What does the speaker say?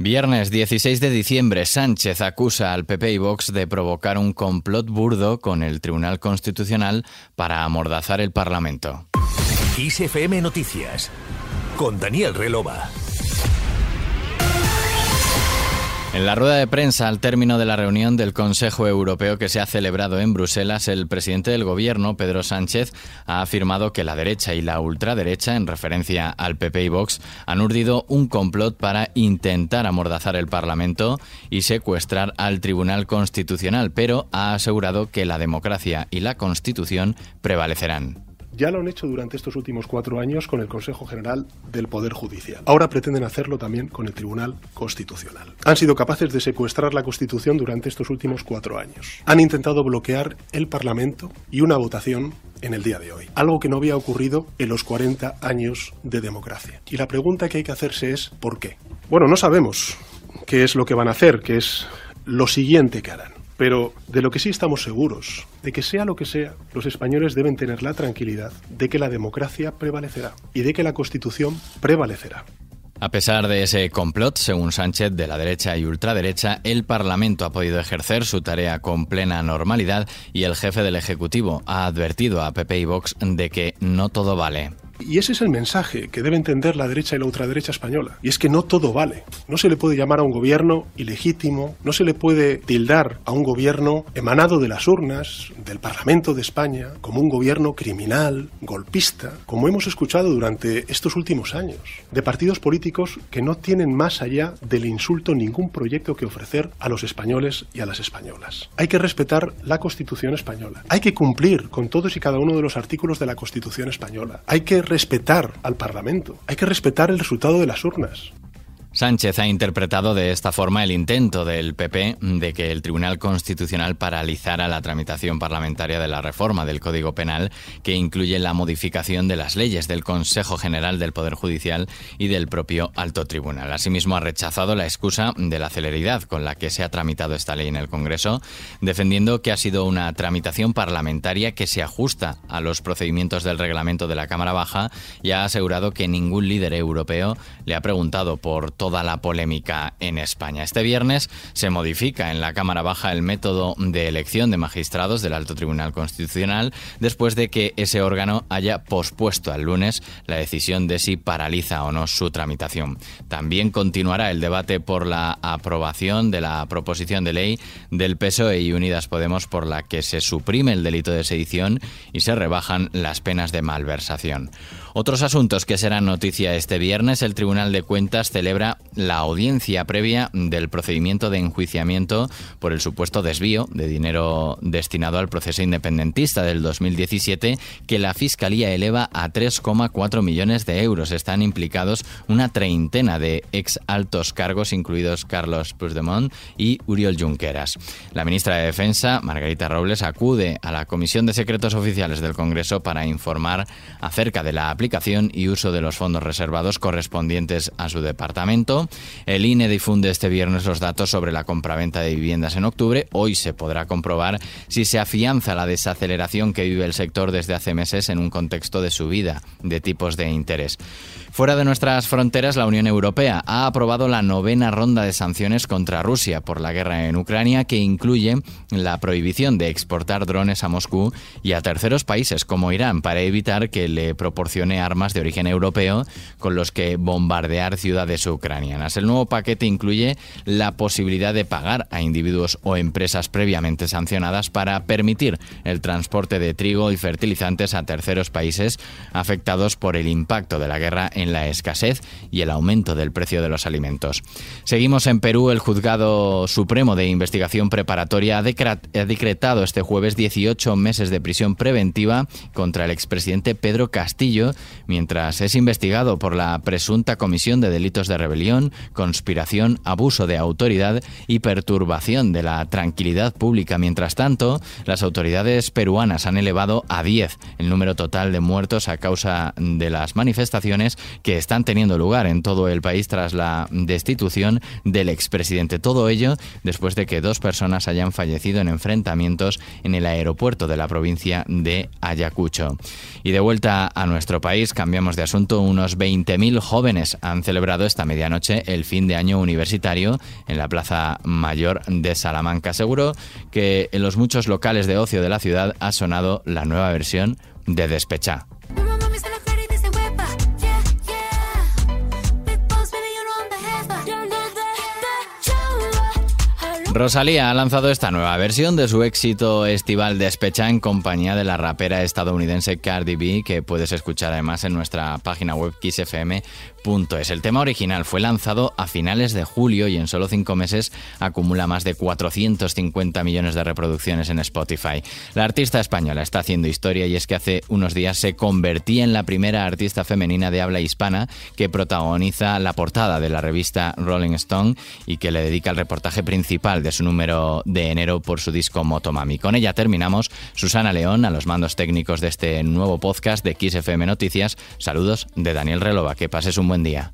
Viernes 16 de diciembre, Sánchez acusa al PP y Vox de provocar un complot burdo con el Tribunal Constitucional para amordazar el Parlamento. ISFM Noticias con Daniel Relova. En la rueda de prensa al término de la reunión del Consejo Europeo que se ha celebrado en Bruselas, el presidente del Gobierno, Pedro Sánchez, ha afirmado que la derecha y la ultraderecha, en referencia al PP y Vox, han urdido un complot para intentar amordazar el Parlamento y secuestrar al Tribunal Constitucional, pero ha asegurado que la democracia y la Constitución prevalecerán. Ya lo han hecho durante estos últimos cuatro años con el Consejo General del Poder Judicial. Ahora pretenden hacerlo también con el Tribunal Constitucional. Han sido capaces de secuestrar la Constitución durante estos últimos cuatro años. Han intentado bloquear el Parlamento y una votación en el día de hoy. Algo que no había ocurrido en los 40 años de democracia. Y la pregunta que hay que hacerse es ¿por qué? Bueno, no sabemos qué es lo que van a hacer, qué es lo siguiente que harán. Pero de lo que sí estamos seguros, de que sea lo que sea, los españoles deben tener la tranquilidad de que la democracia prevalecerá y de que la Constitución prevalecerá. A pesar de ese complot, según Sánchez, de la derecha y ultraderecha, el Parlamento ha podido ejercer su tarea con plena normalidad y el jefe del Ejecutivo ha advertido a PP y Vox de que no todo vale. Y ese es el mensaje que debe entender la derecha y la ultraderecha española. Y es que no todo vale. No se le puede llamar a un gobierno ilegítimo, no se le puede tildar a un gobierno emanado de las urnas, del Parlamento de España, como un gobierno criminal, golpista, como hemos escuchado durante estos últimos años, de partidos políticos que no tienen más allá del insulto ningún proyecto que ofrecer a los españoles y a las españolas. Hay que respetar la Constitución española. Hay que cumplir con todos y cada uno de los artículos de la Constitución española. Hay que respetar al Parlamento, hay que respetar el resultado de las urnas. Sánchez ha interpretado de esta forma el intento del PP de que el Tribunal Constitucional paralizara la tramitación parlamentaria de la reforma del Código Penal que incluye la modificación de las leyes del Consejo General del Poder Judicial y del propio Alto Tribunal. Asimismo, ha rechazado la excusa de la celeridad con la que se ha tramitado esta ley en el Congreso, defendiendo que ha sido una tramitación parlamentaria que se ajusta a los procedimientos del reglamento de la Cámara Baja y ha asegurado que ningún líder europeo le ha preguntado por toda la polémica en España. Este viernes se modifica en la Cámara Baja el método de elección de magistrados del Alto Tribunal Constitucional después de que ese órgano haya pospuesto al lunes la decisión de si paraliza o no su tramitación. También continuará el debate por la aprobación de la proposición de ley del PSOE y Unidas Podemos por la que se suprime el delito de sedición y se rebajan las penas de malversación. Otros asuntos que serán noticia este viernes, el Tribunal de Cuentas celebra la audiencia previa del procedimiento de enjuiciamiento por el supuesto desvío de dinero destinado al proceso independentista del 2017 que la Fiscalía eleva a 3,4 millones de euros. Están implicados una treintena de ex altos cargos, incluidos Carlos Puigdemont y Uriol Junqueras. La ministra de Defensa, Margarita Robles, acude a la Comisión de Secretos Oficiales del Congreso para informar acerca de la aplicación y uso de los fondos reservados correspondientes a su departamento. El INE difunde este viernes los datos sobre la compraventa de viviendas en octubre. Hoy se podrá comprobar si se afianza la desaceleración que vive el sector desde hace meses en un contexto de subida de tipos de interés. Fuera de nuestras fronteras, la Unión Europea ha aprobado la novena ronda de sanciones contra Rusia por la guerra en Ucrania, que incluye la prohibición de exportar drones a Moscú y a terceros países como Irán para evitar que le proporcione armas de origen europeo con los que bombardear ciudades ucranianas. El nuevo paquete incluye la posibilidad de pagar a individuos o empresas previamente sancionadas para permitir el transporte de trigo y fertilizantes a terceros países afectados por el impacto de la guerra la escasez y el aumento del precio de los alimentos. Seguimos en Perú. El Juzgado Supremo de Investigación Preparatoria ha decretado este jueves 18 meses de prisión preventiva contra el expresidente Pedro Castillo, mientras es investigado por la presunta comisión de delitos de rebelión, conspiración, abuso de autoridad y perturbación de la tranquilidad pública. Mientras tanto, las autoridades peruanas han elevado a 10 el número total de muertos a causa de las manifestaciones que están teniendo lugar en todo el país tras la destitución del expresidente. Todo ello después de que dos personas hayan fallecido en enfrentamientos en el aeropuerto de la provincia de Ayacucho. Y de vuelta a nuestro país, cambiamos de asunto. Unos 20.000 jóvenes han celebrado esta medianoche el fin de año universitario en la Plaza Mayor de Salamanca. Seguro que en los muchos locales de ocio de la ciudad ha sonado la nueva versión de Despechá. Rosalía ha lanzado esta nueva versión de su éxito estival Despecha en compañía de la rapera estadounidense Cardi B, que puedes escuchar además en nuestra página web kissfm.es. El tema original fue lanzado a finales de julio y en solo cinco meses acumula más de 450 millones de reproducciones en Spotify. La artista española está haciendo historia y es que hace unos días se convertía en la primera artista femenina de habla hispana que protagoniza la portada de la revista Rolling Stone y que le dedica el reportaje principal de su número de enero por su disco Motomami. Con ella terminamos. Susana León, a los mandos técnicos de este nuevo podcast de XFM Noticias. Saludos de Daniel Relova. Que pases un buen día.